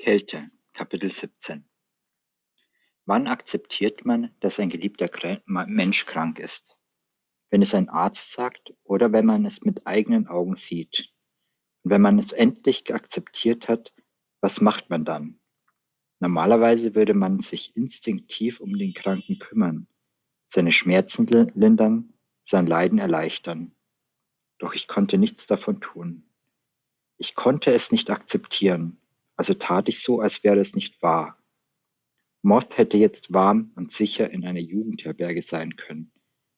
Kälte Kapitel 17 Wann akzeptiert man, dass ein geliebter Mensch krank ist? Wenn es ein Arzt sagt oder wenn man es mit eigenen Augen sieht? Und wenn man es endlich akzeptiert hat, was macht man dann? Normalerweise würde man sich instinktiv um den Kranken kümmern, seine Schmerzen lindern, sein Leiden erleichtern. Doch ich konnte nichts davon tun. Ich konnte es nicht akzeptieren, also tat ich so, als wäre es nicht wahr. Moth hätte jetzt warm und sicher in einer Jugendherberge sein können.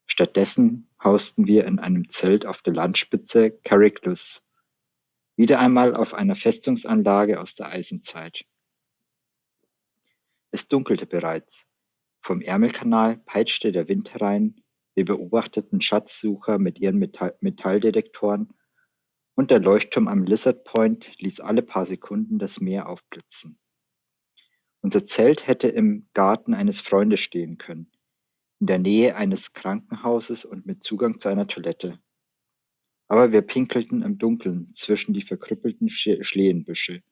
Stattdessen hausten wir in einem Zelt auf der Landspitze Carricklus, wieder einmal auf einer Festungsanlage aus der Eisenzeit. Es dunkelte bereits. Vom Ärmelkanal peitschte der Wind herein, wir beobachteten Schatzsucher mit ihren Metall Metalldetektoren und der Leuchtturm am Lizard Point ließ alle paar Sekunden das Meer aufblitzen. Unser Zelt hätte im Garten eines Freundes stehen können, in der Nähe eines Krankenhauses und mit Zugang zu einer Toilette. Aber wir pinkelten im Dunkeln zwischen die verkrüppelten Schlehenbüsche,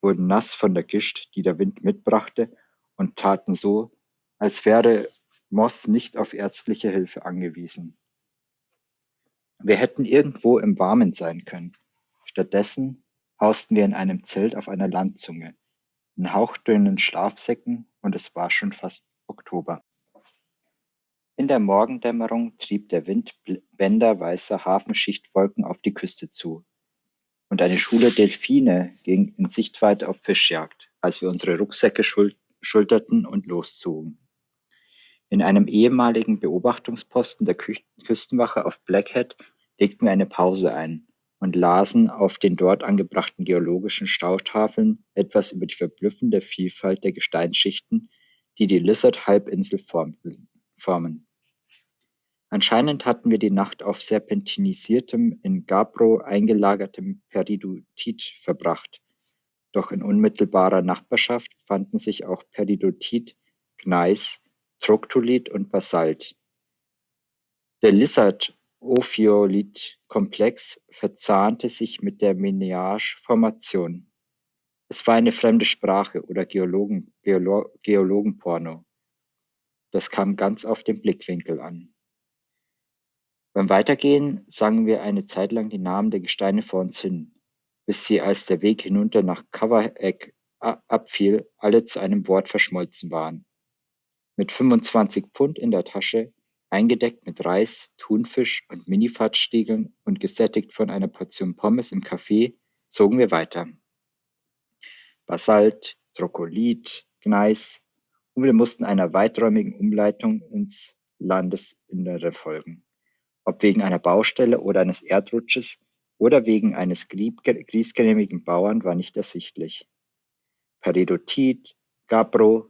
wurden nass von der Gischt, die der Wind mitbrachte, und taten so, als wäre Moth nicht auf ärztliche Hilfe angewiesen. Wir hätten irgendwo im Warmen sein können. Stattdessen hausten wir in einem Zelt auf einer Landzunge, in hauchdünnen Schlafsäcken, und es war schon fast Oktober. In der Morgendämmerung trieb der Wind Bänder weißer Hafenschichtwolken auf die Küste zu, und eine Schule Delfine ging in Sichtweite auf Fischjagd, als wir unsere Rucksäcke schulterten und loszogen. In einem ehemaligen Beobachtungsposten der Küstenwache auf Blackhead legten wir eine Pause ein und lasen auf den dort angebrachten geologischen Stautafeln etwas über die verblüffende Vielfalt der Gesteinsschichten, die die Lizard-Halbinsel formen. Anscheinend hatten wir die Nacht auf serpentinisiertem, in Gabbro eingelagertem Peridotit verbracht, doch in unmittelbarer Nachbarschaft fanden sich auch Peridotit, Gneis Troglodyt und Basalt. Der Lizard-Ophiolith-Komplex verzahnte sich mit der Meneage-Formation. Es war eine fremde Sprache oder Geologen, Geolo Geologenporno. Das kam ganz auf den Blickwinkel an. Beim Weitergehen sangen wir eine Zeit lang die Namen der Gesteine vor uns hin, bis sie, als der Weg hinunter nach Cover-Eck abfiel, alle zu einem Wort verschmolzen waren. Mit 25 Pfund in der Tasche, eingedeckt mit Reis, Thunfisch und Minifatstiegeln und gesättigt von einer Portion Pommes im Café, zogen wir weiter. Basalt, Trocholit, Gneis und wir mussten einer weiträumigen Umleitung ins Landesinnere folgen. Ob wegen einer Baustelle oder eines Erdrutsches oder wegen eines griesgrämigen Bauern war nicht ersichtlich. Peridotit, Gabbro,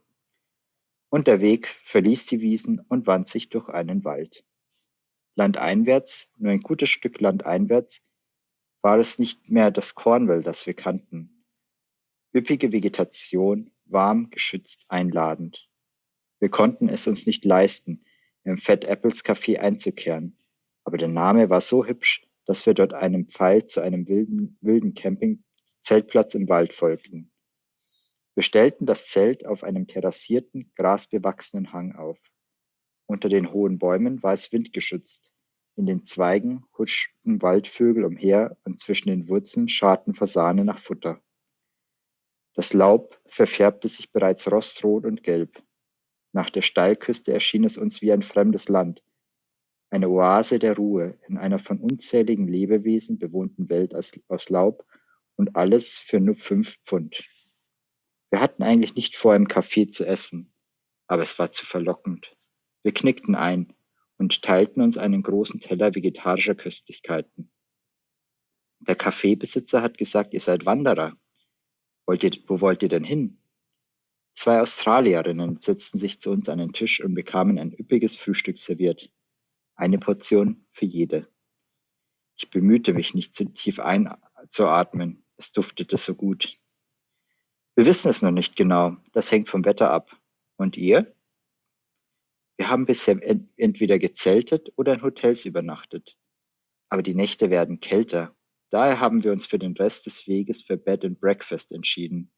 und der Weg verließ die Wiesen und wand sich durch einen Wald. Landeinwärts, nur ein gutes Stück landeinwärts, war es nicht mehr das Cornwall, das wir kannten. Üppige Vegetation, warm, geschützt, einladend. Wir konnten es uns nicht leisten, im Fat Apples Café einzukehren, aber der Name war so hübsch, dass wir dort einem Pfeil zu einem wilden, wilden Camping-Zeltplatz im Wald folgten. Wir stellten das Zelt auf einem terrassierten, grasbewachsenen Hang auf. Unter den hohen Bäumen war es windgeschützt, in den Zweigen huschten Waldvögel umher und zwischen den Wurzeln scharrten Fasane nach Futter. Das Laub verfärbte sich bereits rostrot und gelb. Nach der Steilküste erschien es uns wie ein fremdes Land, eine Oase der Ruhe in einer von unzähligen Lebewesen bewohnten Welt aus Laub und alles für nur fünf Pfund. Wir hatten eigentlich nicht vor, im Café zu essen, aber es war zu verlockend. Wir knickten ein und teilten uns einen großen Teller vegetarischer Köstlichkeiten. Der Kaffeebesitzer hat gesagt, ihr seid Wanderer. Wollt ihr, wo wollt ihr denn hin? Zwei Australierinnen setzten sich zu uns an den Tisch und bekamen ein üppiges Frühstück serviert. Eine Portion für jede. Ich bemühte mich nicht zu tief einzuatmen. Es duftete so gut. Wir wissen es noch nicht genau, das hängt vom Wetter ab. Und ihr? Wir haben bisher entweder gezeltet oder in Hotels übernachtet. Aber die Nächte werden kälter. Daher haben wir uns für den Rest des Weges für Bed and Breakfast entschieden.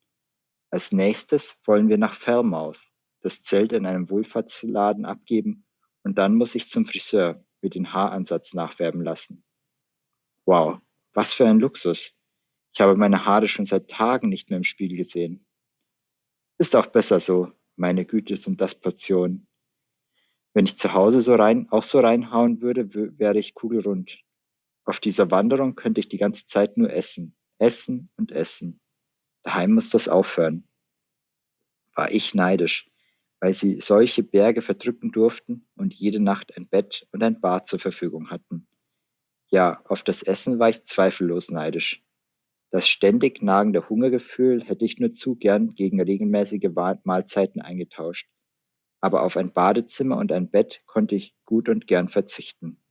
Als nächstes wollen wir nach Falmouth, das Zelt in einem Wohlfahrtsladen abgeben und dann muss ich zum Friseur mir den Haaransatz nachfärben lassen. Wow, was für ein Luxus. Ich habe meine Haare schon seit Tagen nicht mehr im Spiegel gesehen. Ist auch besser so, meine Güte, sind das Portionen. Wenn ich zu Hause so rein, auch so reinhauen würde, wäre ich kugelrund. Auf dieser Wanderung könnte ich die ganze Zeit nur essen, essen und essen. Daheim muss das aufhören. War ich neidisch, weil sie solche Berge verdrücken durften und jede Nacht ein Bett und ein Bad zur Verfügung hatten. Ja, auf das Essen war ich zweifellos neidisch. Das ständig nagende Hungergefühl hätte ich nur zu gern gegen regelmäßige Mahlzeiten eingetauscht. Aber auf ein Badezimmer und ein Bett konnte ich gut und gern verzichten.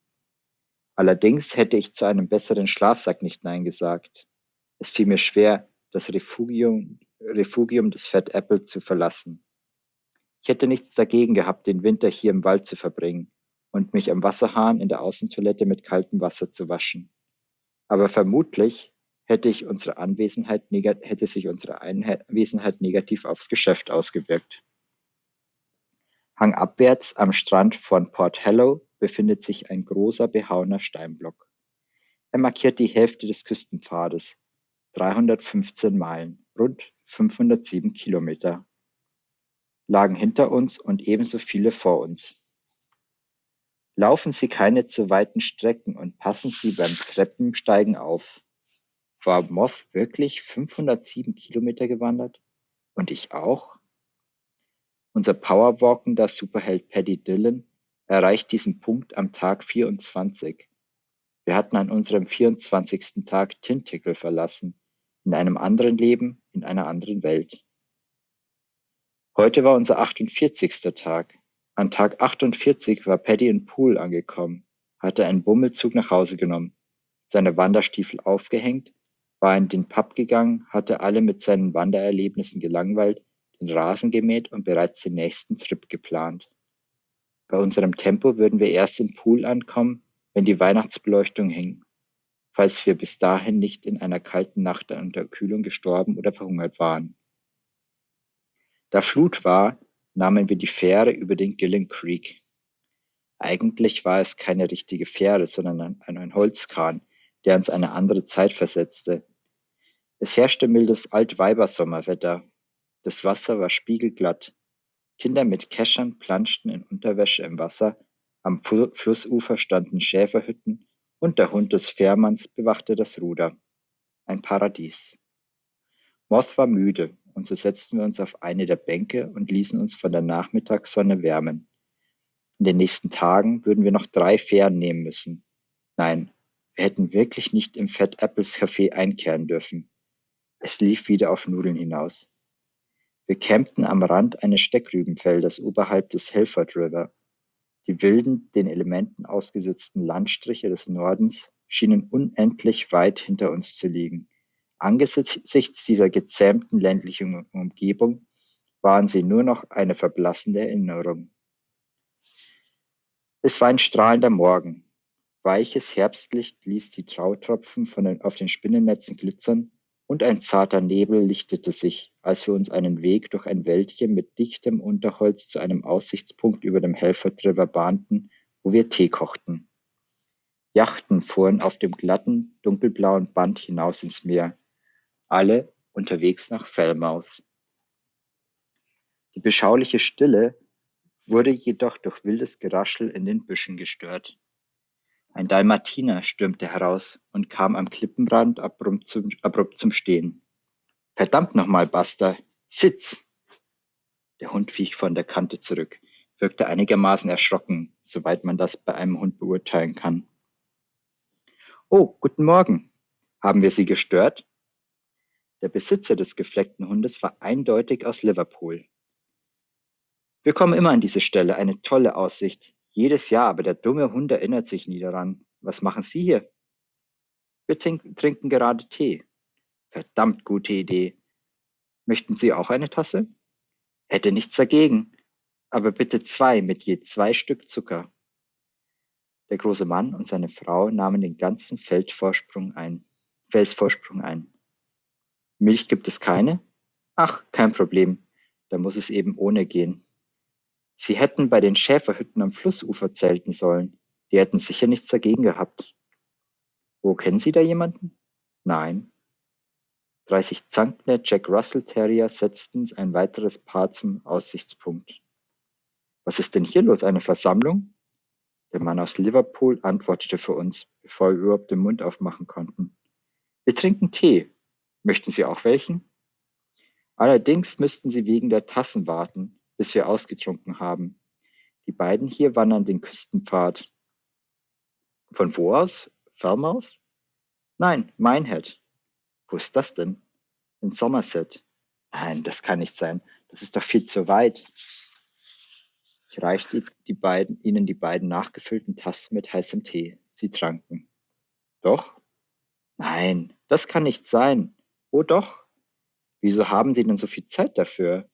Allerdings hätte ich zu einem besseren Schlafsack nicht Nein gesagt. Es fiel mir schwer, das Refugium, Refugium des Fat Apple zu verlassen. Ich hätte nichts dagegen gehabt, den Winter hier im Wald zu verbringen und mich am Wasserhahn in der Außentoilette mit kaltem Wasser zu waschen. Aber vermutlich hätte, ich unsere Anwesenheit hätte sich unsere Anwesenheit negativ aufs Geschäft ausgewirkt. Hangabwärts am Strand von Port Hello befindet sich ein großer behauener Steinblock. Er markiert die Hälfte des Küstenpfades, 315 Meilen, rund 507 Kilometer, lagen hinter uns und ebenso viele vor uns. Laufen Sie keine zu weiten Strecken und passen Sie beim Treppensteigen auf. War Moth wirklich 507 Kilometer gewandert? Und ich auch? Unser powerwalkender Superheld Paddy Dillon erreicht diesen Punkt am Tag 24. Wir hatten an unserem 24. Tag Tintickle verlassen, in einem anderen Leben, in einer anderen Welt. Heute war unser 48. Tag. An Tag 48 war Paddy in Pool angekommen, hatte einen Bummelzug nach Hause genommen, seine Wanderstiefel aufgehängt, war in den Pub gegangen, hatte alle mit seinen Wandererlebnissen gelangweilt, den Rasen gemäht und bereits den nächsten Trip geplant. Bei unserem Tempo würden wir erst in Pool ankommen, wenn die Weihnachtsbeleuchtung hing falls wir bis dahin nicht in einer kalten Nacht an Unterkühlung gestorben oder verhungert waren. Da Flut war, nahmen wir die Fähre über den Gillen Creek. Eigentlich war es keine richtige Fähre, sondern ein, Holzkahn, der uns eine andere Zeit versetzte. Es herrschte mildes Altweibersommerwetter. Das Wasser war spiegelglatt. Kinder mit Keschern planschten in Unterwäsche im Wasser, am Flussufer standen Schäferhütten und der Hund des Fährmanns bewachte das Ruder. Ein Paradies. Moth war müde, und so setzten wir uns auf eine der Bänke und ließen uns von der Nachmittagssonne wärmen. In den nächsten Tagen würden wir noch drei Fähren nehmen müssen. Nein, wir hätten wirklich nicht im Fat Apples Café einkehren dürfen. Es lief wieder auf Nudeln hinaus. Wir campten am Rand eines Steckrübenfeldes oberhalb des Helford River die wilden, den Elementen ausgesetzten Landstriche des Nordens schienen unendlich weit hinter uns zu liegen. Angesichts dieser gezähmten ländlichen Umgebung waren sie nur noch eine verblassende Erinnerung. Es war ein strahlender Morgen. Weiches Herbstlicht ließ die Tautropfen von den, auf den Spinnennetzen glitzern und ein zarter Nebel lichtete sich, als wir uns einen Weg durch ein Wäldchen mit dichtem Unterholz zu einem Aussichtspunkt über dem Helford River bahnten, wo wir Tee kochten. Yachten fuhren auf dem glatten, dunkelblauen Band hinaus ins Meer, alle unterwegs nach Falmouth. Die beschauliche Stille wurde jedoch durch wildes Geraschel in den Büschen gestört. Ein Dalmatiner stürmte heraus und kam am Klippenrand abrupt zum, Stehen. Verdammt nochmal, Buster! Sitz! Der Hund wich von der Kante zurück, wirkte einigermaßen erschrocken, soweit man das bei einem Hund beurteilen kann. Oh, guten Morgen. Haben wir Sie gestört? Der Besitzer des gefleckten Hundes war eindeutig aus Liverpool. Wir kommen immer an diese Stelle, eine tolle Aussicht. Jedes Jahr, aber der dumme Hund erinnert sich nie daran. Was machen Sie hier? Wir trinken gerade Tee. Verdammt gute Idee. Möchten Sie auch eine Tasse? Hätte nichts dagegen. Aber bitte zwei mit je zwei Stück Zucker. Der große Mann und seine Frau nahmen den ganzen Feldvorsprung ein, Felsvorsprung ein. Milch gibt es keine? Ach, kein Problem, da muss es eben ohne gehen. Sie hätten bei den Schäferhütten am Flussufer zelten sollen, die hätten sicher nichts dagegen gehabt. Wo kennen Sie da jemanden? Nein. 30 Zankner Jack Russell Terrier setzten ein weiteres Paar zum Aussichtspunkt. Was ist denn hier los, eine Versammlung? Der Mann aus Liverpool antwortete für uns, bevor wir überhaupt den Mund aufmachen konnten. Wir trinken Tee. Möchten Sie auch welchen? Allerdings müssten Sie wegen der Tassen warten, bis wir ausgetrunken haben. Die beiden hier wandern den Küstenpfad. Von wo aus? Falmouth? Nein, Minehead. Wo ist das denn? In Somerset. Nein, das kann nicht sein. Das ist doch viel zu weit. Ich reichte die beiden, ihnen die beiden nachgefüllten Tassen mit heißem Tee. Sie tranken. Doch? Nein, das kann nicht sein. Oh doch. Wieso haben Sie denn so viel Zeit dafür?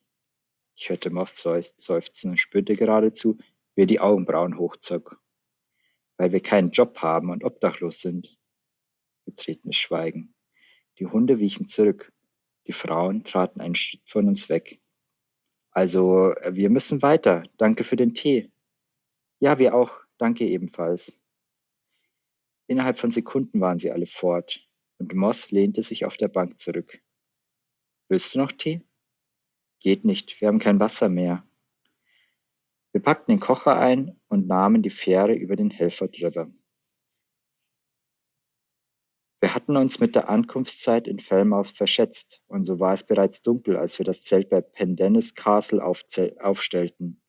Ich hörte Moth seufzen und spürte geradezu, wie er die Augenbrauen hochzog. Weil wir keinen Job haben und obdachlos sind. Betretenes Schweigen. Die Hunde wichen zurück. Die Frauen traten einen Schritt von uns weg. Also, wir müssen weiter. Danke für den Tee. Ja, wir auch. Danke ebenfalls. Innerhalb von Sekunden waren sie alle fort, und Moth lehnte sich auf der Bank zurück. Willst du noch Tee? Geht nicht, wir haben kein Wasser mehr. Wir packten den Kocher ein und nahmen die Fähre über den Helford River. Wir hatten uns mit der Ankunftszeit in Falmouth verschätzt, und so war es bereits dunkel, als wir das Zelt bei Pendennis Castle aufstellten.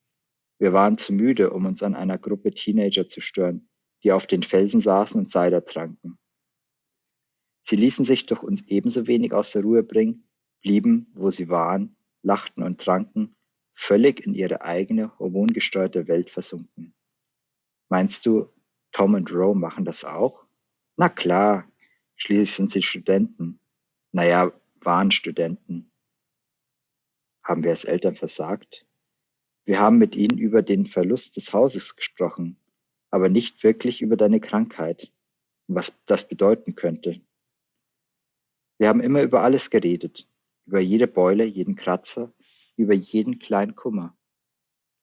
Wir waren zu müde, um uns an einer Gruppe Teenager zu stören, die auf den Felsen saßen und Cider tranken. Sie ließen sich durch uns ebenso wenig aus der Ruhe bringen, blieben, wo sie waren, lachten und tranken, völlig in ihre eigene hormongesteuerte Welt versunken. Meinst du, Tom und Roe machen das auch? Na klar, schließlich sind sie Studenten. Naja, waren Studenten. Haben wir als Eltern versagt? Wir haben mit ihnen über den Verlust des Hauses gesprochen, aber nicht wirklich über deine Krankheit und was das bedeuten könnte. Wir haben immer über alles geredet, über jede Beule, jeden Kratzer, über jeden kleinen Kummer.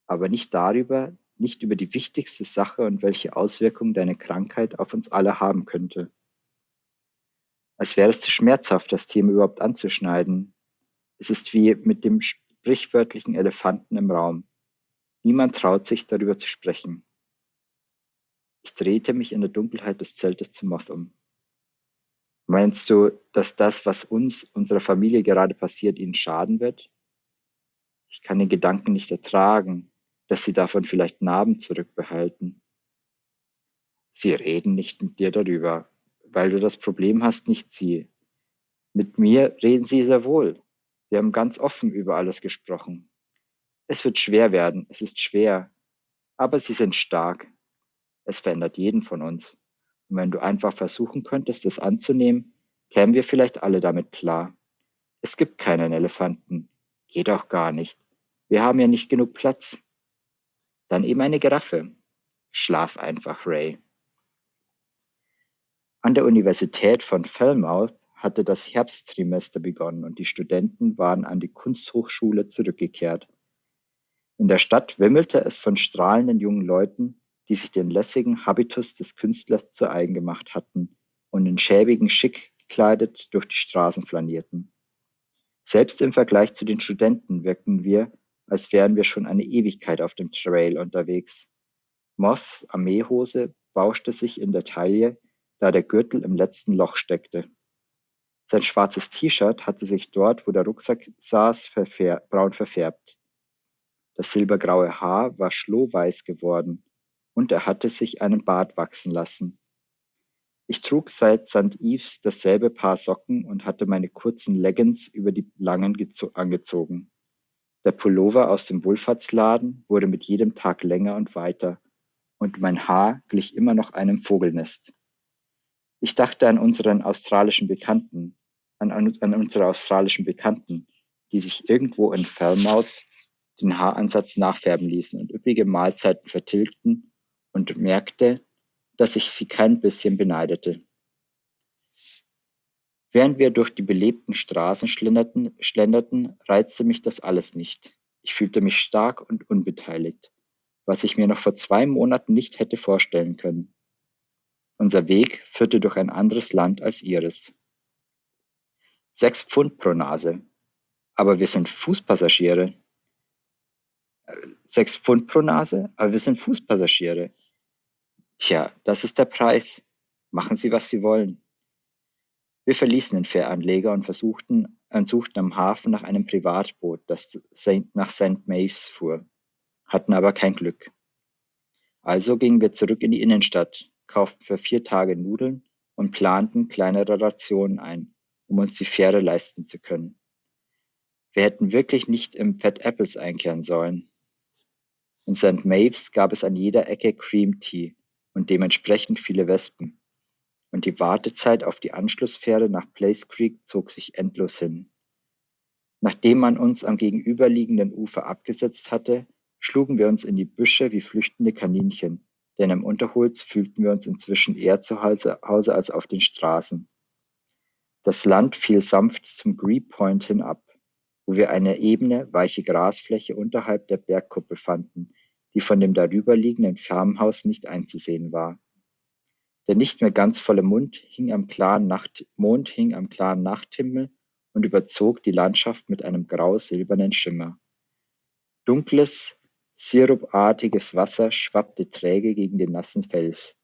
Aber nicht darüber, nicht über die wichtigste Sache und welche Auswirkungen deine Krankheit auf uns alle haben könnte. Als wäre es zu schmerzhaft, das Thema überhaupt anzuschneiden. Es ist wie mit dem sprichwörtlichen Elefanten im Raum. Niemand traut sich, darüber zu sprechen. Ich drehte mich in der Dunkelheit des Zeltes zu Moth um. Meinst du, dass das, was uns, unserer Familie gerade passiert, ihnen schaden wird? Ich kann den Gedanken nicht ertragen, dass sie davon vielleicht Narben zurückbehalten. Sie reden nicht mit dir darüber, weil du das Problem hast, nicht sie. Mit mir reden sie sehr wohl. Wir haben ganz offen über alles gesprochen. Es wird schwer werden, es ist schwer, aber sie sind stark. Es verändert jeden von uns. Und wenn du einfach versuchen könntest, es anzunehmen, kämen wir vielleicht alle damit klar. Es gibt keinen Elefanten. Geht auch gar nicht. Wir haben ja nicht genug Platz. Dann eben eine Giraffe. Schlaf einfach, Ray. An der Universität von Falmouth hatte das Herbsttrimester begonnen und die Studenten waren an die Kunsthochschule zurückgekehrt. In der Stadt wimmelte es von strahlenden jungen Leuten, die sich den lässigen Habitus des Künstlers zu eigen gemacht hatten und in schäbigen Schick gekleidet durch die Straßen flanierten. Selbst im Vergleich zu den Studenten wirkten wir, als wären wir schon eine Ewigkeit auf dem Trail unterwegs. Moths Armeehose bauschte sich in der Taille, da der Gürtel im letzten Loch steckte. Sein schwarzes T-Shirt hatte sich dort, wo der Rucksack saß, verfär braun verfärbt. Das silbergraue Haar war schlohweiß geworden und er hatte sich einen Bart wachsen lassen. Ich trug seit St. Ives dasselbe Paar Socken und hatte meine kurzen Leggings über die langen angezogen. Der Pullover aus dem Wohlfahrtsladen wurde mit jedem Tag länger und weiter, und mein Haar glich immer noch einem Vogelnest. Ich dachte an unseren australischen Bekannten, an, an unsere australischen Bekannten, die sich irgendwo in Falmouth den Haaransatz nachfärben ließen und üppige Mahlzeiten vertilgten und merkte, dass ich sie kein bisschen beneidete. Während wir durch die belebten Straßen schlenderten, schlenderten, reizte mich das alles nicht. Ich fühlte mich stark und unbeteiligt, was ich mir noch vor zwei Monaten nicht hätte vorstellen können. Unser Weg führte durch ein anderes Land als ihres. Sechs Pfund pro Nase. Aber wir sind Fußpassagiere. Sechs Pfund pro Nase, aber wir sind Fußpassagiere. Tja, das ist der Preis. Machen Sie, was Sie wollen. Wir verließen den Fähranleger und versuchten, und suchten am Hafen nach einem Privatboot, das nach St. Maves fuhr, hatten aber kein Glück. Also gingen wir zurück in die Innenstadt, kauften für vier Tage Nudeln und planten kleinere Rationen ein, um uns die Fähre leisten zu können. Wir hätten wirklich nicht im Fat Apples einkehren sollen. In St. Maves gab es an jeder Ecke Cream Tea und dementsprechend viele Wespen, und die Wartezeit auf die Anschlussfähre nach Place Creek zog sich endlos hin. Nachdem man uns am gegenüberliegenden Ufer abgesetzt hatte, schlugen wir uns in die Büsche wie flüchtende Kaninchen, denn im Unterholz fühlten wir uns inzwischen eher zu Hause als auf den Straßen. Das Land fiel sanft zum Gree Point hinab, wo wir eine ebene, weiche Grasfläche unterhalb der Bergkuppe fanden, die von dem darüberliegenden Farmhaus nicht einzusehen war. Der nicht mehr ganz volle Mond hing am klaren, Nachthimmel und überzog die Landschaft mit einem grau-silbernen Schimmer. Dunkles, sirupartiges Wasser schwappte träge gegen den nassen Fels.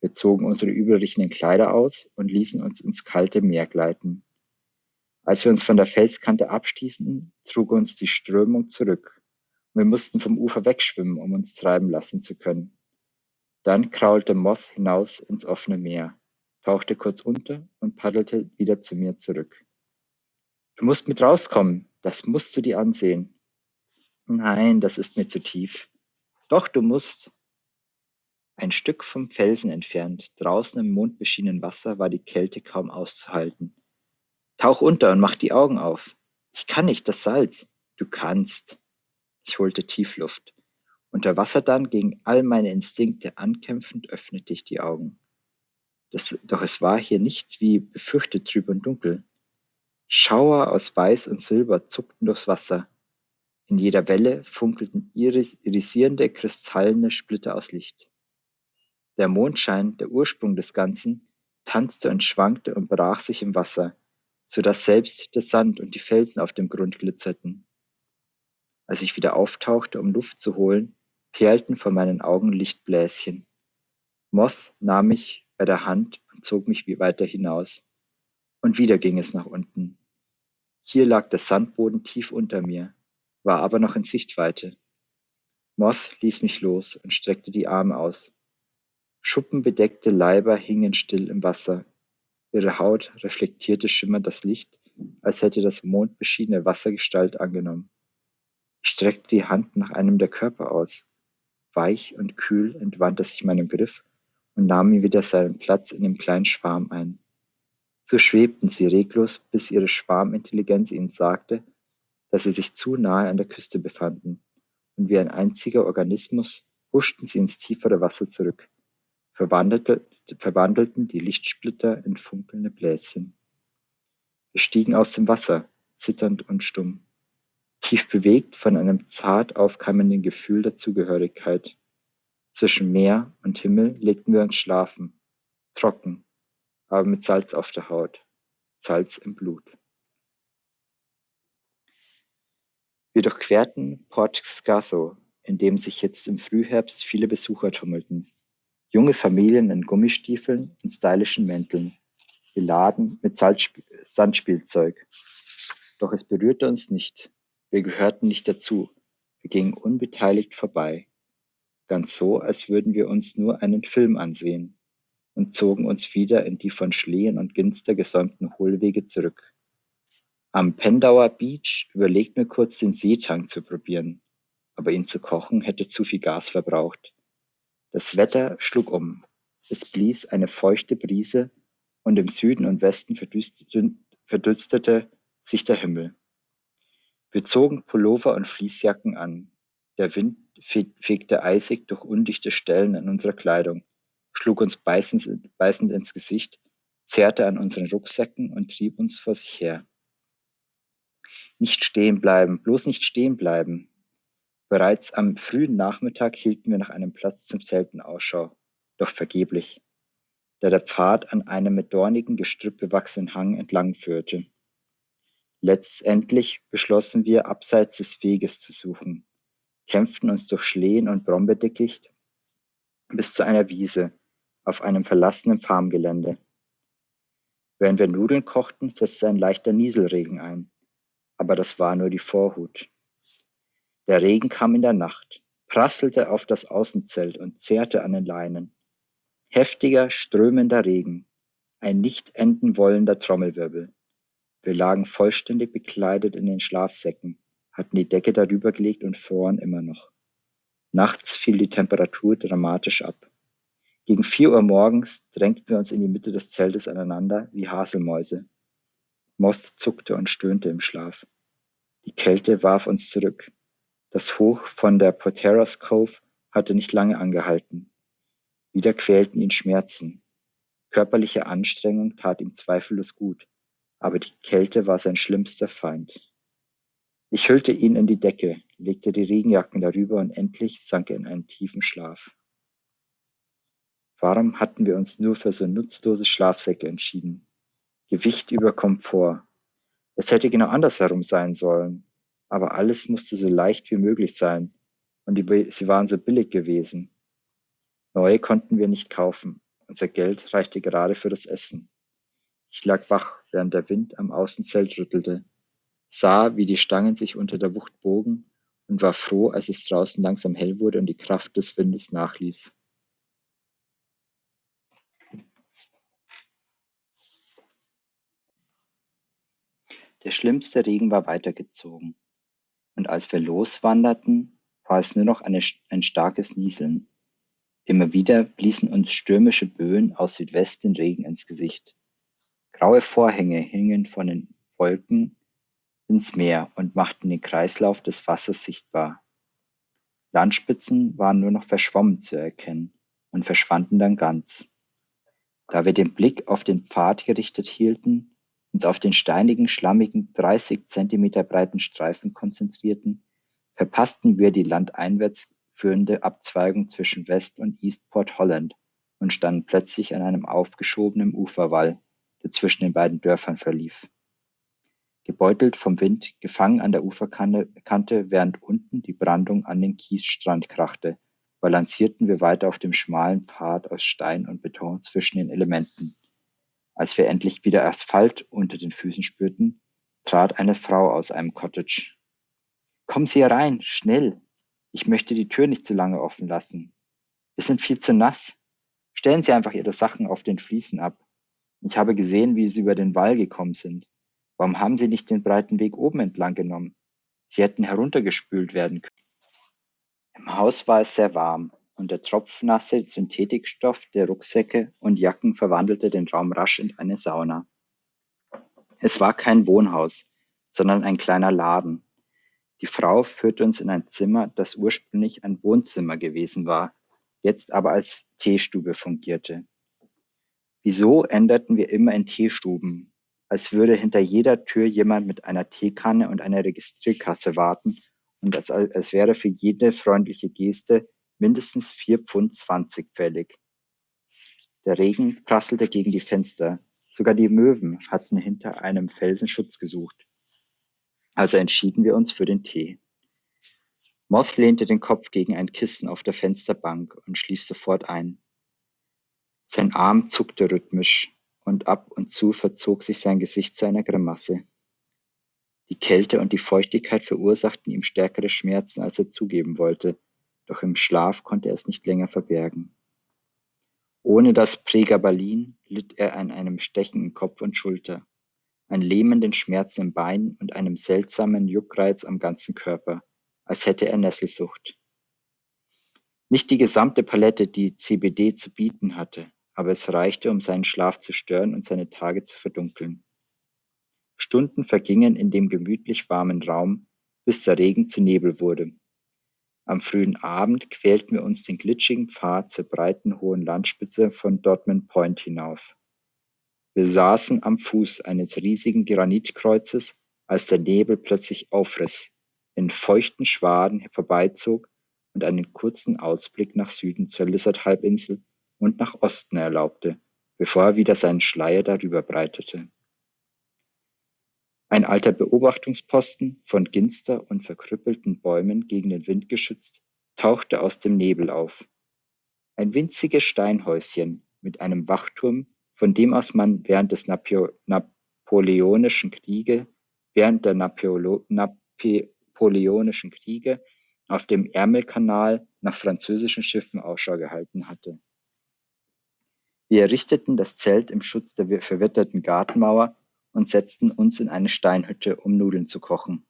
Wir zogen unsere übrigen Kleider aus und ließen uns ins kalte Meer gleiten. Als wir uns von der Felskante abstießen, trug uns die Strömung zurück. Wir mussten vom Ufer wegschwimmen, um uns treiben lassen zu können. Dann kraulte Moth hinaus ins offene Meer, tauchte kurz unter und paddelte wieder zu mir zurück. Du musst mit rauskommen, das musst du dir ansehen. Nein, das ist mir zu tief. Doch, du musst. Ein Stück vom Felsen entfernt, draußen im mondbeschienenen Wasser, war die Kälte kaum auszuhalten. Tauch unter und mach die Augen auf. Ich kann nicht, das Salz. Du kannst. Ich holte Tiefluft. Unter Wasser dann, gegen all meine Instinkte ankämpfend, öffnete ich die Augen. Das, doch es war hier nicht wie befürchtet trüb und dunkel. Schauer aus Weiß und Silber zuckten durchs Wasser. In jeder Welle funkelten iris irisierende, kristallene Splitter aus Licht. Der Mondschein, der Ursprung des Ganzen, tanzte und schwankte und brach sich im Wasser, so dass selbst der Sand und die Felsen auf dem Grund glitzerten. Als ich wieder auftauchte, um Luft zu holen, perlten vor meinen Augen Lichtbläschen. Moth nahm mich bei der Hand und zog mich weiter hinaus. Und wieder ging es nach unten. Hier lag der Sandboden tief unter mir, war aber noch in Sichtweite. Moth ließ mich los und streckte die Arme aus. Schuppenbedeckte Leiber hingen still im Wasser. Ihre Haut reflektierte schimmernd das Licht, als hätte das mondbeschiedene Wasser Gestalt angenommen. Ich streckte die Hand nach einem der Körper aus. Weich und kühl entwand er sich meinem Griff und nahm mir wieder seinen Platz in dem kleinen Schwarm ein. So schwebten sie reglos, bis ihre Schwarmintelligenz ihnen sagte, dass sie sich zu nahe an der Küste befanden, und wie ein einziger Organismus huschten sie ins tiefere Wasser zurück, verwandelten die Lichtsplitter in funkelnde Bläschen. Wir stiegen aus dem Wasser, zitternd und stumm tief bewegt von einem zart aufkeimenden Gefühl der Zugehörigkeit. Zwischen Meer und Himmel legten wir uns schlafen, trocken, aber mit Salz auf der Haut, Salz im Blut. Wir durchquerten Port Scartho, in dem sich jetzt im Frühherbst viele Besucher tummelten. Junge Familien in Gummistiefeln und stylischen Mänteln, beladen mit Sandspielzeug. Doch es berührte uns nicht, wir gehörten nicht dazu, wir gingen unbeteiligt vorbei, ganz so, als würden wir uns nur einen Film ansehen, und zogen uns wieder in die von Schlehen und Ginster gesäumten Hohlwege zurück. Am Pendauer Beach überlegten wir kurz, den Seetang zu probieren, aber ihn zu kochen hätte zu viel Gas verbraucht. Das Wetter schlug um. Es blies eine feuchte Brise und im Süden und Westen verdüsterte sich der Himmel. Wir zogen Pullover und Fleecejacken an. Der Wind fegte eisig durch undichte Stellen in unserer Kleidung, schlug uns beißend ins Gesicht, zerrte an unseren Rucksäcken und trieb uns vor sich her. Nicht stehen bleiben, bloß nicht stehen bleiben. Bereits am frühen Nachmittag hielten wir nach einem Platz zum Zelten Ausschau, doch vergeblich, da der Pfad an einem mit dornigen Gestrüpp bewachsenen Hang entlang führte. Letztendlich beschlossen wir, abseits des Weges zu suchen, kämpften uns durch Schlehen und Brombeerdickicht bis zu einer Wiese auf einem verlassenen Farmgelände. Während wir Nudeln kochten, setzte ein leichter Nieselregen ein, aber das war nur die Vorhut. Der Regen kam in der Nacht, prasselte auf das Außenzelt und zehrte an den Leinen. Heftiger, strömender Regen, ein nicht enden wollender Trommelwirbel. Wir lagen vollständig bekleidet in den Schlafsäcken, hatten die Decke darüber gelegt und froren immer noch. Nachts fiel die Temperatur dramatisch ab. Gegen vier Uhr morgens drängten wir uns in die Mitte des Zeltes aneinander wie Haselmäuse. Moth zuckte und stöhnte im Schlaf. Die Kälte warf uns zurück. Das Hoch von der Poteros Cove hatte nicht lange angehalten. Wieder quälten ihn Schmerzen. Körperliche Anstrengung tat ihm zweifellos gut, aber die Kälte war sein schlimmster Feind. Ich hüllte ihn in die Decke, legte die Regenjacken darüber und endlich sank er in einen tiefen Schlaf. Warum hatten wir uns nur für so nutzlose Schlafsäcke entschieden? Gewicht über Komfort. Es hätte genau andersherum sein sollen, aber alles musste so leicht wie möglich sein, und die, sie waren so billig gewesen. Neue konnten wir nicht kaufen, unser Geld reichte gerade für das Essen. Ich lag wach, während der Wind am Außenzelt rüttelte sah, wie die Stangen sich unter der Wucht bogen und war froh, als es draußen langsam hell wurde und die Kraft des Windes nachließ. Der schlimmste Regen war weitergezogen, und als wir loswanderten, war es nur noch eine, ein starkes Nieseln. Immer wieder bliesen uns stürmische Böen aus Südwest den Regen ins Gesicht. Graue Vorhänge hingen von den Wolken ins Meer und machten den Kreislauf des Wassers sichtbar. Landspitzen waren nur noch verschwommen zu erkennen und verschwanden dann ganz. Da wir den Blick auf den Pfad gerichtet hielten, uns auf den steinigen, schlammigen, 30 Zentimeter breiten Streifen konzentrierten, verpassten wir die landeinwärts führende Abzweigung zwischen West und East Port Holland und standen plötzlich an einem aufgeschobenen Uferwall, der zwischen den beiden Dörfern verlief. Gebeutelt vom Wind, gefangen an der Uferkante, während unten die Brandung an den Kiesstrand krachte, balancierten wir weiter auf dem schmalen Pfad aus Stein und Beton zwischen den Elementen. Als wir endlich wieder Asphalt unter den Füßen spürten, trat eine Frau aus einem Cottage. Kommen Sie herein, schnell! Ich möchte die Tür nicht zu lange offen lassen. Wir sind viel zu nass. Stellen Sie einfach Ihre Sachen auf den Fliesen ab. Ich habe gesehen, wie Sie über den Wall gekommen sind. Warum haben Sie nicht den breiten Weg oben entlang genommen? Sie hätten heruntergespült werden können. Im Haus war es sehr warm, und der tropfnasse Synthetikstoff der Rucksäcke und Jacken verwandelte den Raum rasch in eine Sauna. Es war kein Wohnhaus, sondern ein kleiner Laden. Die Frau führte uns in ein Zimmer, das ursprünglich ein Wohnzimmer gewesen war, jetzt aber als Teestube fungierte. Wieso änderten wir immer in Teestuben, als würde hinter jeder Tür jemand mit einer Teekanne und einer Registrierkasse warten und als, als wäre für jede freundliche Geste mindestens vier Pfund zwanzig fällig. Der Regen prasselte gegen die Fenster. Sogar die Möwen hatten hinter einem Felsen Schutz gesucht. Also entschieden wir uns für den Tee. Moth lehnte den Kopf gegen ein Kissen auf der Fensterbank und schlief sofort ein. Sein Arm zuckte rhythmisch, und ab und zu verzog sich sein Gesicht zu einer Grimasse. Die Kälte und die Feuchtigkeit verursachten ihm stärkere Schmerzen, als er zugeben wollte, doch im Schlaf konnte er es nicht länger verbergen. Ohne das Pregabalin litt er an einem Stechen in Kopf und Schulter, an lähmenden Schmerzen im Bein und einem seltsamen Juckreiz am ganzen Körper, als hätte er Nesselsucht. Nicht die gesamte Palette, die CBD zu bieten hatte, aber es reichte, um seinen Schlaf zu stören und seine Tage zu verdunkeln. Stunden vergingen in dem gemütlich warmen Raum, bis der Regen zu Nebel wurde. Am frühen Abend quälten wir uns den glitschigen Pfad zur breiten hohen Landspitze von Dodman Point hinauf. Wir saßen am Fuß eines riesigen Granitkreuzes, als der Nebel plötzlich aufriss, in feuchten Schwaden vorbeizog und einen kurzen Ausblick nach Süden zur Lizard-Halbinsel und nach Osten erlaubte, bevor er wieder seinen Schleier darüber breitete. Ein alter Beobachtungsposten, von Ginster und verkrüppelten Bäumen gegen den Wind geschützt, tauchte aus dem Nebel auf. Ein winziges Steinhäuschen mit einem Wachturm, von dem aus man während des Napio Napoleonischen Kriege während der Napoleonischen Kriege auf dem Ärmelkanal nach französischen Schiffen Ausschau gehalten hatte. Wir errichteten das Zelt im Schutz der verwitterten Gartenmauer und setzten uns in eine Steinhütte, um Nudeln zu kochen.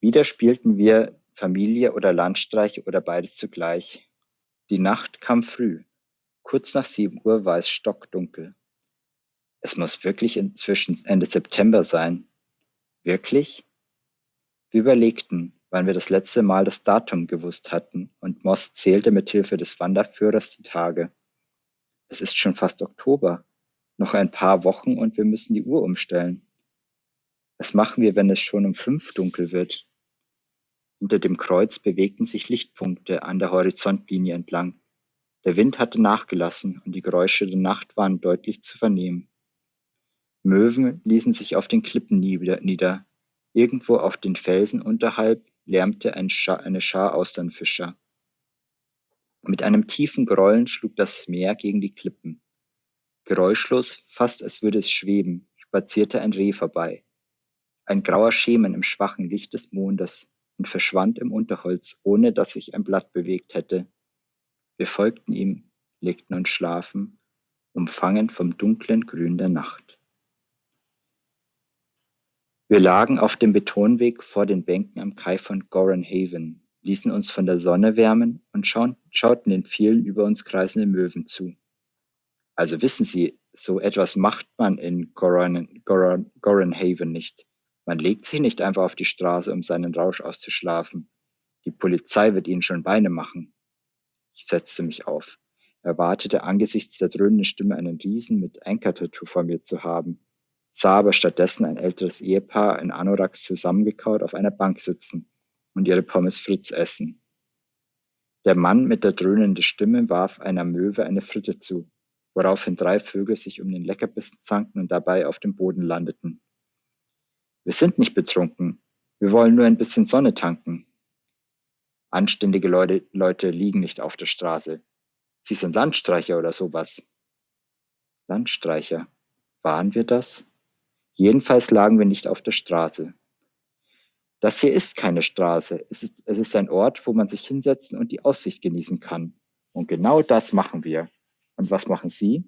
Wieder spielten wir Familie oder Landstreiche oder beides zugleich. Die Nacht kam früh. Kurz nach sieben Uhr war es stockdunkel. Es muss wirklich inzwischen Ende September sein. Wirklich? Wir überlegten, wann wir das letzte Mal das Datum gewusst hatten, und Moss zählte mit Hilfe des Wanderführers die Tage. Es ist schon fast Oktober. Noch ein paar Wochen und wir müssen die Uhr umstellen. Was machen wir, wenn es schon um fünf dunkel wird? Hinter dem Kreuz bewegten sich Lichtpunkte an der Horizontlinie entlang. Der Wind hatte nachgelassen und die Geräusche der Nacht waren deutlich zu vernehmen. Möwen ließen sich auf den Klippen nieder. Irgendwo auf den Felsen unterhalb lärmte ein Scha eine Schar Austernfischer. Mit einem tiefen Grollen schlug das Meer gegen die Klippen. Geräuschlos, fast als würde es schweben, spazierte ein Reh vorbei. Ein grauer Schemen im schwachen Licht des Mondes und verschwand im Unterholz, ohne dass sich ein Blatt bewegt hätte. Wir folgten ihm, legten uns schlafen, umfangen vom dunklen Grün der Nacht. Wir lagen auf dem Betonweg vor den Bänken am Kai von Gorenhaven, ließen uns von der Sonne wärmen und schauten den vielen über uns kreisenden Möwen zu. Also wissen Sie, so etwas macht man in Gorenhaven nicht. Man legt sich nicht einfach auf die Straße, um seinen Rausch auszuschlafen. Die Polizei wird Ihnen schon Beine machen. Ich setzte mich auf, erwartete angesichts der dröhnenden Stimme einen Riesen mit Anker-Tattoo vor mir zu haben, sah aber stattdessen ein älteres Ehepaar in Anoraks zusammengekaut auf einer Bank sitzen und ihre Pommes Fritz essen. Der Mann mit der dröhnenden Stimme warf einer Möwe eine Fritte zu, woraufhin drei Vögel sich um den Leckerbissen zanken und dabei auf dem Boden landeten. Wir sind nicht betrunken, wir wollen nur ein bisschen Sonne tanken. Anständige Leute, Leute liegen nicht auf der Straße. Sie sind Landstreicher oder sowas. Landstreicher. Waren wir das? Jedenfalls lagen wir nicht auf der Straße. Das hier ist keine Straße. Es ist, es ist ein Ort, wo man sich hinsetzen und die Aussicht genießen kann. Und genau das machen wir. Und was machen Sie?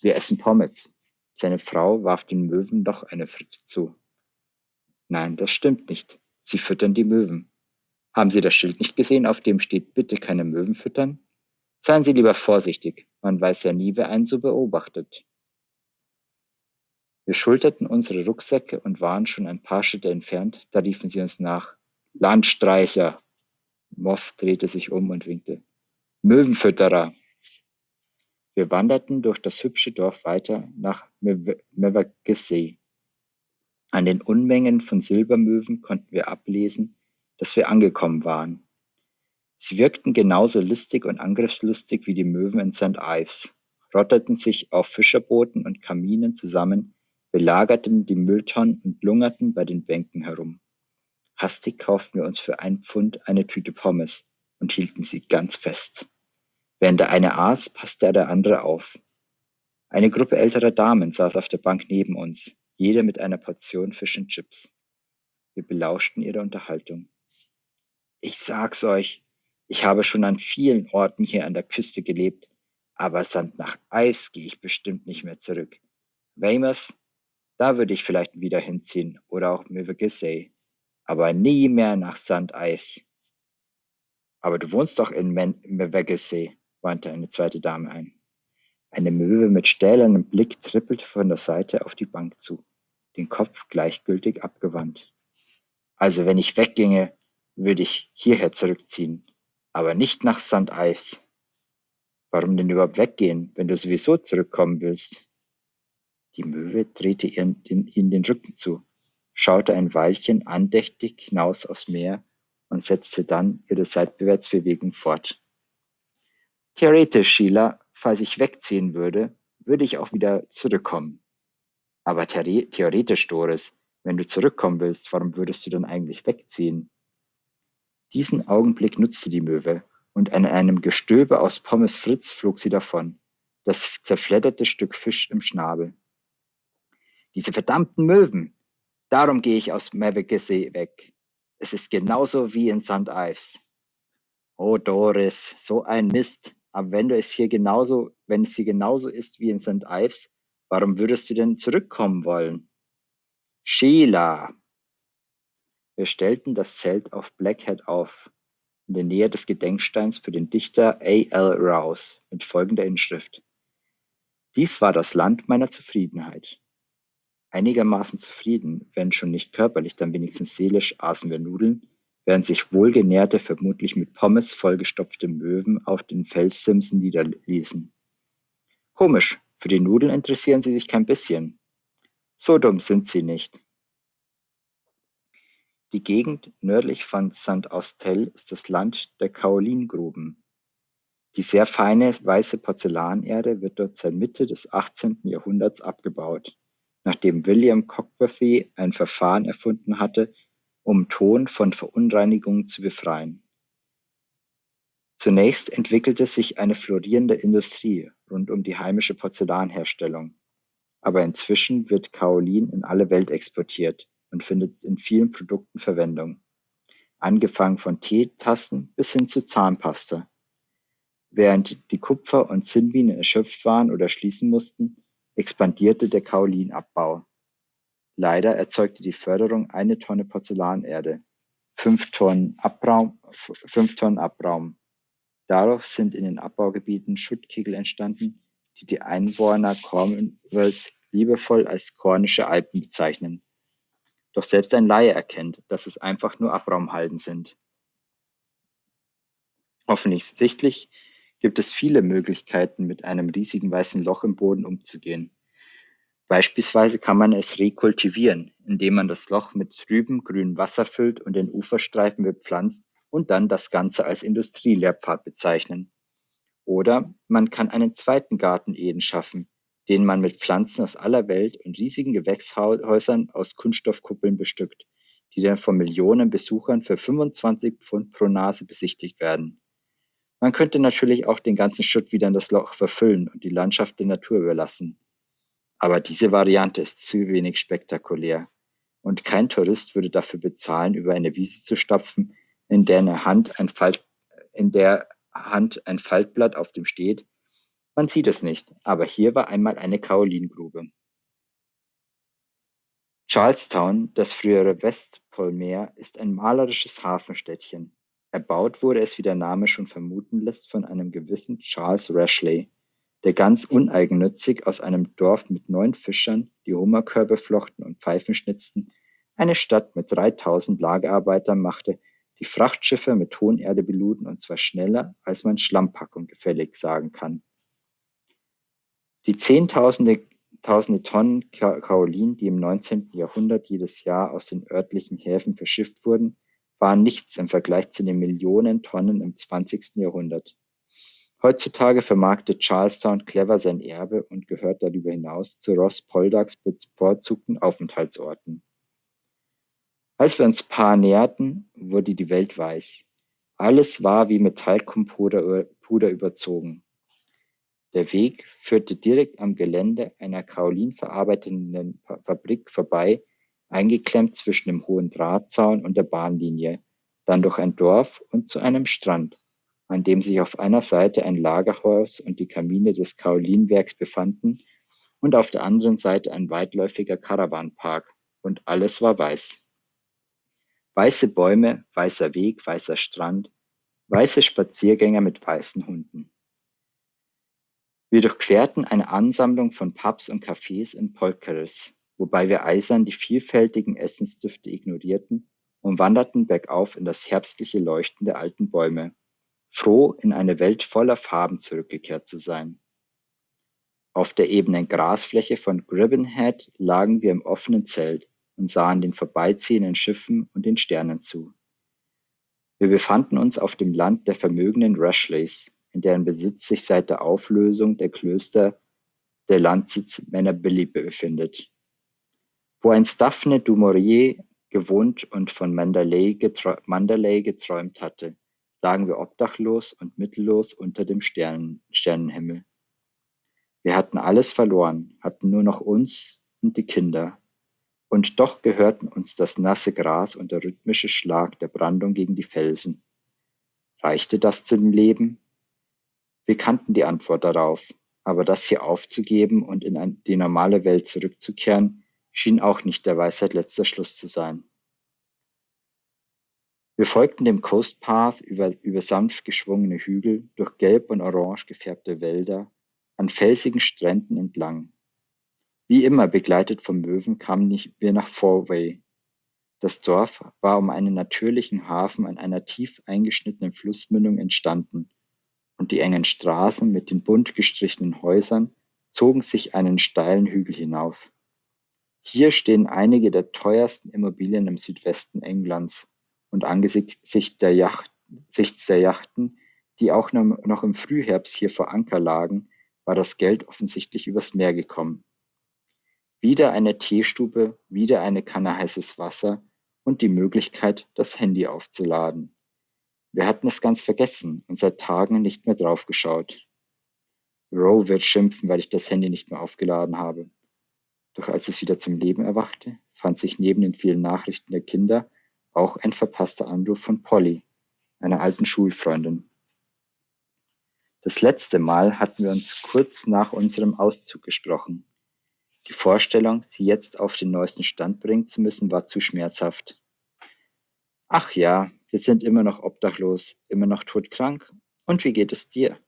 Wir essen Pommes. Seine Frau warf den Möwen doch eine Fritte zu. Nein, das stimmt nicht. Sie füttern die Möwen. Haben Sie das Schild nicht gesehen, auf dem steht bitte keine Möwen füttern? Seien Sie lieber vorsichtig. Man weiß ja nie, wer einen so beobachtet. Wir schulterten unsere Rucksäcke und waren schon ein paar Schritte entfernt, da riefen sie uns nach. Landstreicher! Moth drehte sich um und winkte. Möwenfütterer! Wir wanderten durch das hübsche Dorf weiter nach Mevagissey. An den Unmengen von Silbermöwen konnten wir ablesen, dass wir angekommen waren. Sie wirkten genauso listig und angriffslustig wie die Möwen in St. Ives, rotterten sich auf Fischerbooten und Kaminen zusammen, belagerten die Mülltonnen und lungerten bei den Bänken herum. Hastig kauften wir uns für ein Pfund eine Tüte Pommes und hielten sie ganz fest. Während der eine aß, passte der andere auf. Eine Gruppe älterer Damen saß auf der Bank neben uns, jede mit einer Portion Fisch und Chips. Wir belauschten ihre Unterhaltung. Ich sag's euch, ich habe schon an vielen Orten hier an der Küste gelebt, aber Sand nach Eis gehe ich bestimmt nicht mehr zurück. Weymouth, da würde ich vielleicht wieder hinziehen oder auch Mevagissey, aber nie mehr nach St. Ives. Aber du wohnst doch in Mevagissey, wandte eine zweite Dame ein. Eine Möwe mit stählernem Blick trippelte von der Seite auf die Bank zu, den Kopf gleichgültig abgewandt. Also wenn ich wegginge, würde ich hierher zurückziehen, aber nicht nach St. Ives. Warum denn überhaupt weggehen, wenn du sowieso zurückkommen willst? Die Möwe drehte ihnen den Rücken zu, schaute ein Weilchen andächtig hinaus aufs Meer und setzte dann ihre Seitwärtsbewegung fort. Theoretisch, Sheila, falls ich wegziehen würde, würde ich auch wieder zurückkommen. Aber theoretisch, Doris, wenn du zurückkommen willst, warum würdest du dann eigentlich wegziehen? Diesen Augenblick nutzte die Möwe, und an einem Gestöber aus Pommes Fritz flog sie davon, das zerfledderte Stück Fisch im Schnabel. Diese verdammten Möwen! Darum gehe ich aus Mavericksee weg. Es ist genauso wie in St. Ives. Oh Doris, so ein Mist. Aber wenn du es hier genauso, wenn es hier genauso ist wie in St. Ives, warum würdest du denn zurückkommen wollen? Sheila! Wir stellten das Zelt auf Blackhead auf, in der Nähe des Gedenksteins für den Dichter A. L. Rouse mit folgender Inschrift: Dies war das Land meiner Zufriedenheit. Einigermaßen zufrieden, wenn schon nicht körperlich, dann wenigstens seelisch aßen wir Nudeln, während sich wohlgenährte, vermutlich mit Pommes vollgestopfte Möwen auf den Felssimsen niederließen. Komisch, für die Nudeln interessieren sie sich kein bisschen. So dumm sind sie nicht. Die Gegend nördlich von Saint-Austell ist das Land der Kaolingruben. Die sehr feine weiße Porzellanerde wird dort seit Mitte des 18. Jahrhunderts abgebaut, nachdem William Cockburn ein Verfahren erfunden hatte, um Ton von Verunreinigungen zu befreien. Zunächst entwickelte sich eine florierende Industrie rund um die heimische Porzellanherstellung, aber inzwischen wird Kaolin in alle Welt exportiert und findet in vielen Produkten Verwendung, angefangen von Teetassen bis hin zu Zahnpasta. Während die Kupfer- und Zinnminen erschöpft waren oder schließen mussten, expandierte der Kaolinabbau. Leider erzeugte die Förderung eine Tonne Porzellanerde, fünf Tonnen Abraum, fünf Tonnen Abraum. Dadurch sind in den Abbaugebieten Schuttkegel entstanden, die die Einwohner Cornwalls liebevoll als Kornische Alpen bezeichnen. Doch selbst ein Laie erkennt, dass es einfach nur Abraumhalden sind. Offensichtlich gibt es viele Möglichkeiten, mit einem riesigen weißen Loch im Boden umzugehen. Beispielsweise kann man es rekultivieren, indem man das Loch mit trübem grünem Wasser füllt und den Uferstreifen bepflanzt und dann das Ganze als Industrielehrpfad bezeichnen. Oder man kann einen zweiten Garten Eden schaffen, den man mit Pflanzen aus aller Welt und riesigen Gewächshäusern aus Kunststoffkuppeln bestückt, die dann von Millionen Besuchern für 25 Pfund pro Nase besichtigt werden. Man könnte natürlich auch den ganzen Schutt wieder in das Loch verfüllen und die Landschaft der Natur überlassen. Aber diese Variante ist zu wenig spektakulär und kein Tourist würde dafür bezahlen, über eine Wiese zu stapfen, in der, eine Hand ein Falt, in der Hand ein Faltblatt auf dem steht, man sieht es nicht, aber hier war einmal eine Kaolingrube. Charlestown, das frühere Westpolmeer, ist ein malerisches Hafenstädtchen. Erbaut wurde es, wie der Name schon vermuten lässt, von einem gewissen Charles Rashley, der ganz uneigennützig aus einem Dorf mit neun Fischern, die Hummerkörbe flochten und Pfeifen schnitzten, eine Stadt mit 3000 Lagerarbeitern machte, die Frachtschiffe mit Tonerde beluden und zwar schneller, als man Schlammpackung gefällig sagen kann. Die Zehntausende Tausende Tonnen Kaolin, die im 19. Jahrhundert jedes Jahr aus den örtlichen Häfen verschifft wurden, waren nichts im Vergleich zu den Millionen Tonnen im 20. Jahrhundert. Heutzutage vermarktet Charlestown clever sein Erbe und gehört darüber hinaus zu Ross Poldaks bevorzugten Aufenthaltsorten. Als wir uns Paar näherten, wurde die Welt weiß. Alles war wie mit Talkumpuder überzogen. Der Weg führte direkt am Gelände einer kaolinverarbeitenden Fabrik vorbei, eingeklemmt zwischen dem hohen Drahtzaun und der Bahnlinie, dann durch ein Dorf und zu einem Strand, an dem sich auf einer Seite ein Lagerhaus und die Kamine des Kaolinwerks befanden und auf der anderen Seite ein weitläufiger Karawanpark, und alles war weiß. Weiße Bäume, weißer Weg, weißer Strand, weiße Spaziergänger mit weißen Hunden. Wir durchquerten eine Ansammlung von Pubs und Cafés in Polkeres, wobei wir eisern die vielfältigen Essensdüfte ignorierten und wanderten bergauf in das herbstliche Leuchten der alten Bäume, froh, in eine Welt voller Farben zurückgekehrt zu sein. Auf der ebenen Grasfläche von Gribbenhead lagen wir im offenen Zelt und sahen den vorbeiziehenden Schiffen und den Sternen zu. Wir befanden uns auf dem Land der vermögenden Rashleys, in deren Besitz sich seit der Auflösung der Klöster der Landsitz Menabili befindet. Wo einst Daphne du Maurier gewohnt und von Mandalay, geträ Mandalay geträumt hatte, lagen wir obdachlos und mittellos unter dem Sternen Sternenhimmel. Wir hatten alles verloren, hatten nur noch uns und die Kinder. Und doch gehörten uns das nasse Gras und der rhythmische Schlag der Brandung gegen die Felsen. Reichte das zu dem Leben? Wir kannten die Antwort darauf, aber das hier aufzugeben und in die normale Welt zurückzukehren, schien auch nicht der Weisheit letzter Schluss zu sein. Wir folgten dem Coast Path über, über sanft geschwungene Hügel, durch gelb und orange gefärbte Wälder, an felsigen Stränden entlang. Wie immer begleitet vom Möwen kamen wir nach Fourway. Das Dorf war um einen natürlichen Hafen an einer tief eingeschnittenen Flussmündung entstanden, und die engen Straßen mit den bunt gestrichenen Häusern zogen sich einen steilen Hügel hinauf. Hier stehen einige der teuersten Immobilien im Südwesten Englands, und angesichts der, Yacht, der Yachten, die auch noch im Frühherbst hier vor Anker lagen, war das Geld offensichtlich übers Meer gekommen. Wieder eine Teestube, wieder eine Kanne heißes Wasser und die Möglichkeit, das Handy aufzuladen. Wir hatten es ganz vergessen und seit Tagen nicht mehr draufgeschaut. Roe wird schimpfen, weil ich das Handy nicht mehr aufgeladen habe. Doch als es wieder zum Leben erwachte, fand sich neben den vielen Nachrichten der Kinder auch ein verpasster Anruf von Polly, einer alten Schulfreundin. Das letzte Mal hatten wir uns kurz nach unserem Auszug gesprochen. Die Vorstellung, sie jetzt auf den neuesten Stand bringen zu müssen, war zu schmerzhaft. Ach ja, wir sind immer noch obdachlos, immer noch todkrank. Und wie geht es dir?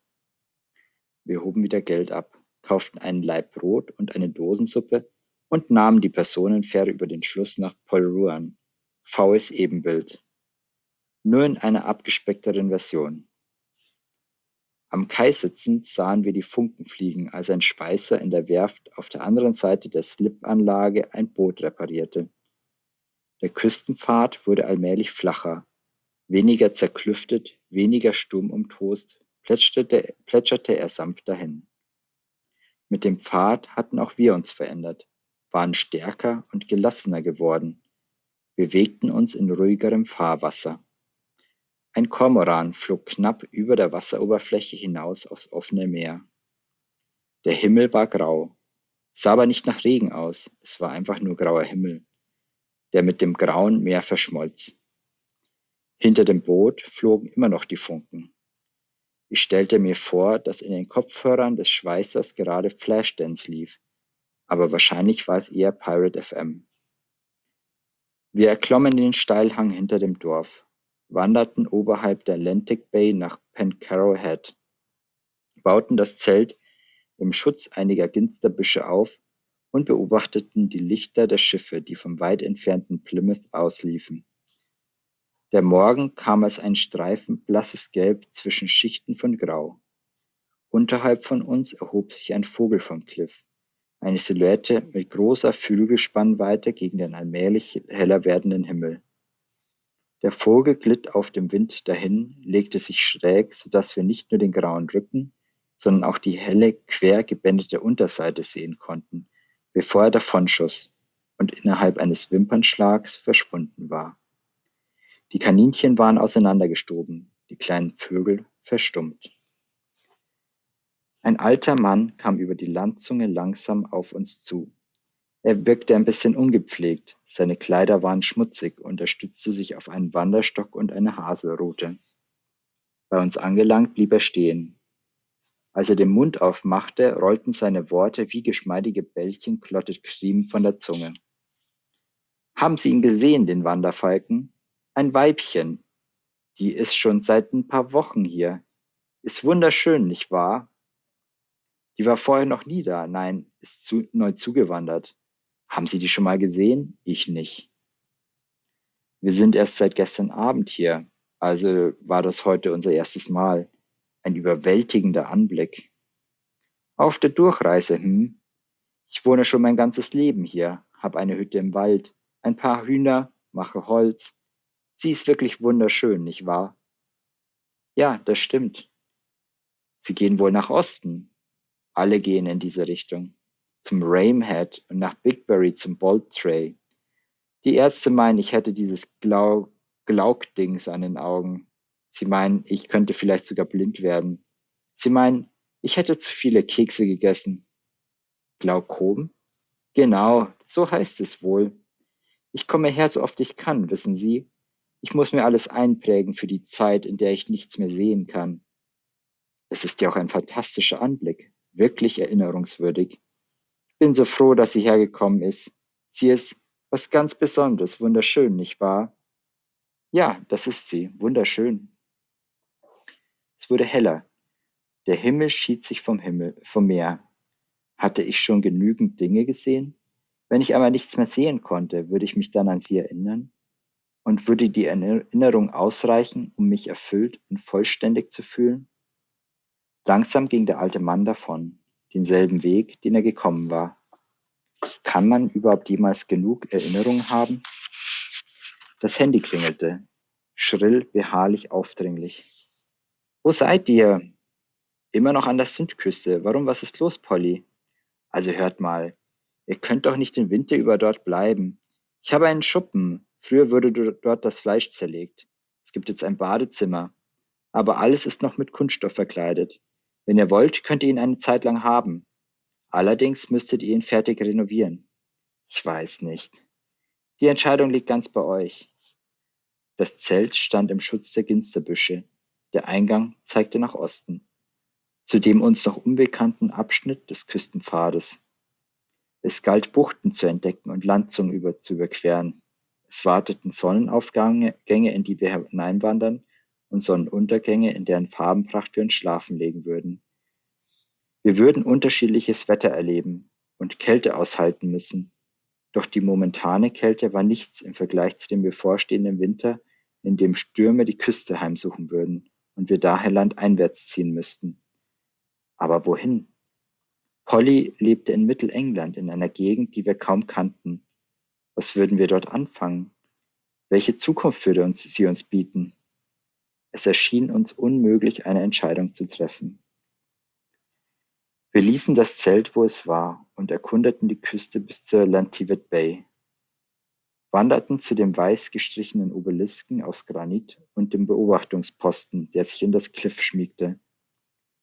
Wir hoben wieder Geld ab, kauften einen Laib Brot und eine Dosensuppe und nahmen die Personenfähre über den Schluss nach Polruan. Faues Ebenbild. Nur in einer abgespeckteren Version. Am Kai sitzend sahen wir die Funken fliegen, als ein Schweißer in der Werft auf der anderen Seite der Slipanlage ein Boot reparierte. Der Küstenpfad wurde allmählich flacher, weniger zerklüftet, weniger sturmumtost, plätscherte, plätscherte er sanft dahin. Mit dem Pfad hatten auch wir uns verändert, waren stärker und gelassener geworden, bewegten uns in ruhigerem Fahrwasser. Ein Kormoran flog knapp über der Wasseroberfläche hinaus aufs offene Meer. Der Himmel war grau, sah aber nicht nach Regen aus, es war einfach nur grauer Himmel, der mit dem grauen Meer verschmolz. Hinter dem Boot flogen immer noch die Funken. Ich stellte mir vor, dass in den Kopfhörern des Schweißers gerade Flashdance lief, aber wahrscheinlich war es eher Pirate FM. Wir erklommen den Steilhang hinter dem Dorf wanderten oberhalb der Atlantic Bay nach Pencarrow Head, bauten das Zelt im Schutz einiger Ginsterbüsche auf und beobachteten die Lichter der Schiffe, die vom weit entfernten Plymouth ausliefen. Der Morgen kam als ein Streifen blasses Gelb zwischen Schichten von Grau. Unterhalb von uns erhob sich ein Vogel vom Kliff, eine Silhouette mit großer Flügelspannweite gegen den allmählich heller werdenden Himmel. Der Vogel glitt auf dem Wind dahin, legte sich schräg, so dass wir nicht nur den grauen Rücken, sondern auch die helle, quer gebändete Unterseite sehen konnten, bevor er davonschoss und innerhalb eines Wimpernschlags verschwunden war. Die Kaninchen waren auseinandergestoben, die kleinen Vögel verstummt. Ein alter Mann kam über die Landzunge langsam auf uns zu. Er wirkte ein bisschen ungepflegt, seine Kleider waren schmutzig und er stützte sich auf einen Wanderstock und eine Haselrute. Bei uns angelangt blieb er stehen. Als er den Mund aufmachte, rollten seine Worte wie geschmeidige Bällchen Clotted Cream von der Zunge. Haben Sie ihn gesehen, den Wanderfalken? Ein Weibchen. Die ist schon seit ein paar Wochen hier. Ist wunderschön, nicht wahr? Die war vorher noch nie da, nein, ist zu, neu zugewandert. Haben Sie die schon mal gesehen? Ich nicht. Wir sind erst seit gestern Abend hier. Also war das heute unser erstes Mal. Ein überwältigender Anblick. Auf der Durchreise, hm? Ich wohne schon mein ganzes Leben hier, hab eine Hütte im Wald, ein paar Hühner, mache Holz. Sie ist wirklich wunderschön, nicht wahr? Ja, das stimmt. Sie gehen wohl nach Osten. Alle gehen in diese Richtung. Zum Ramehead und nach Bigbury zum Bolt Tray. Die Ärzte meinen, ich hätte dieses Glau Glauk-Dings an den Augen. Sie meinen, ich könnte vielleicht sogar blind werden. Sie meinen, ich hätte zu viele Kekse gegessen. Glaukom? Genau, so heißt es wohl. Ich komme her, so oft ich kann, wissen Sie. Ich muss mir alles einprägen für die Zeit, in der ich nichts mehr sehen kann. Es ist ja auch ein fantastischer Anblick, wirklich erinnerungswürdig. Ich bin so froh, dass sie hergekommen ist. Sie ist was ganz Besonderes, wunderschön, nicht wahr? Ja, das ist sie, wunderschön. Es wurde heller. Der Himmel schied sich vom Himmel, vom Meer. Hatte ich schon genügend Dinge gesehen? Wenn ich aber nichts mehr sehen konnte, würde ich mich dann an sie erinnern? Und würde die Erinnerung ausreichen, um mich erfüllt und vollständig zu fühlen? Langsam ging der alte Mann davon, denselben Weg, den er gekommen war. Kann man überhaupt jemals genug Erinnerungen haben? Das Handy klingelte, schrill, beharrlich, aufdringlich. Wo seid ihr? Immer noch an der Südküste. Warum, was ist los, Polly? Also hört mal, ihr könnt doch nicht den Winter über dort bleiben. Ich habe einen Schuppen. Früher wurde dort das Fleisch zerlegt. Es gibt jetzt ein Badezimmer. Aber alles ist noch mit Kunststoff verkleidet. Wenn ihr wollt, könnt ihr ihn eine Zeit lang haben. Allerdings müsstet ihr ihn fertig renovieren. Ich weiß nicht. Die Entscheidung liegt ganz bei euch. Das Zelt stand im Schutz der Ginsterbüsche. Der Eingang zeigte nach Osten zu dem uns noch unbekannten Abschnitt des Küstenpfades. Es galt Buchten zu entdecken und Landzungen über, zu überqueren. Es warteten Sonnenaufgänge, in die wir hineinwandern, und Sonnenuntergänge, in deren Farbenpracht wir uns schlafen legen würden. Wir würden unterschiedliches Wetter erleben und Kälte aushalten müssen. Doch die momentane Kälte war nichts im Vergleich zu dem bevorstehenden Winter, in dem Stürme die Küste heimsuchen würden und wir daher landeinwärts ziehen müssten. Aber wohin? Polly lebte in Mittelengland in einer Gegend, die wir kaum kannten. Was würden wir dort anfangen? Welche Zukunft würde uns, sie uns bieten? Es erschien uns unmöglich, eine Entscheidung zu treffen. Wir ließen das Zelt, wo es war, und erkundeten die Küste bis zur Lantivet Bay, wanderten zu dem weiß gestrichenen Obelisken aus Granit und dem Beobachtungsposten, der sich in das Kliff schmiegte.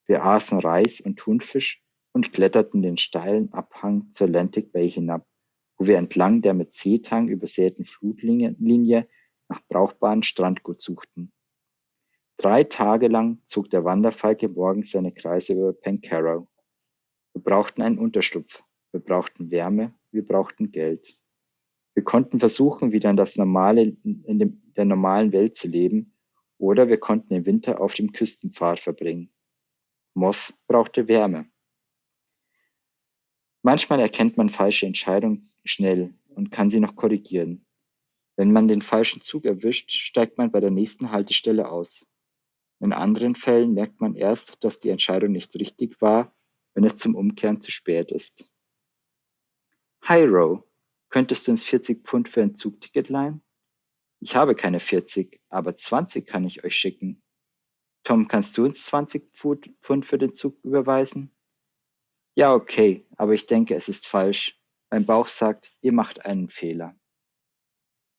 Wir aßen Reis und Thunfisch und kletterten den steilen Abhang zur Atlantic Bay hinab, wo wir entlang der mit Seetang übersäten Flutlinie nach brauchbaren Strandgut suchten. Drei Tage lang zog der Wanderfalke morgens seine Kreise über Pencarrow. Wir brauchten einen Unterschlupf, wir brauchten Wärme, wir brauchten Geld. Wir konnten versuchen, wieder in das normale, in dem, der normalen Welt zu leben, oder wir konnten den Winter auf dem Küstenpfad verbringen. Moth brauchte Wärme. Manchmal erkennt man falsche Entscheidungen schnell und kann sie noch korrigieren. Wenn man den falschen Zug erwischt, steigt man bei der nächsten Haltestelle aus. In anderen Fällen merkt man erst, dass die Entscheidung nicht richtig war, wenn es zum Umkehren zu spät ist. Hi Ro, könntest du uns 40 Pfund für ein Zugticket leihen? Ich habe keine 40, aber 20 kann ich euch schicken. Tom, kannst du uns 20 Pfund für den Zug überweisen? Ja, okay, aber ich denke, es ist falsch. Mein Bauch sagt, ihr macht einen Fehler.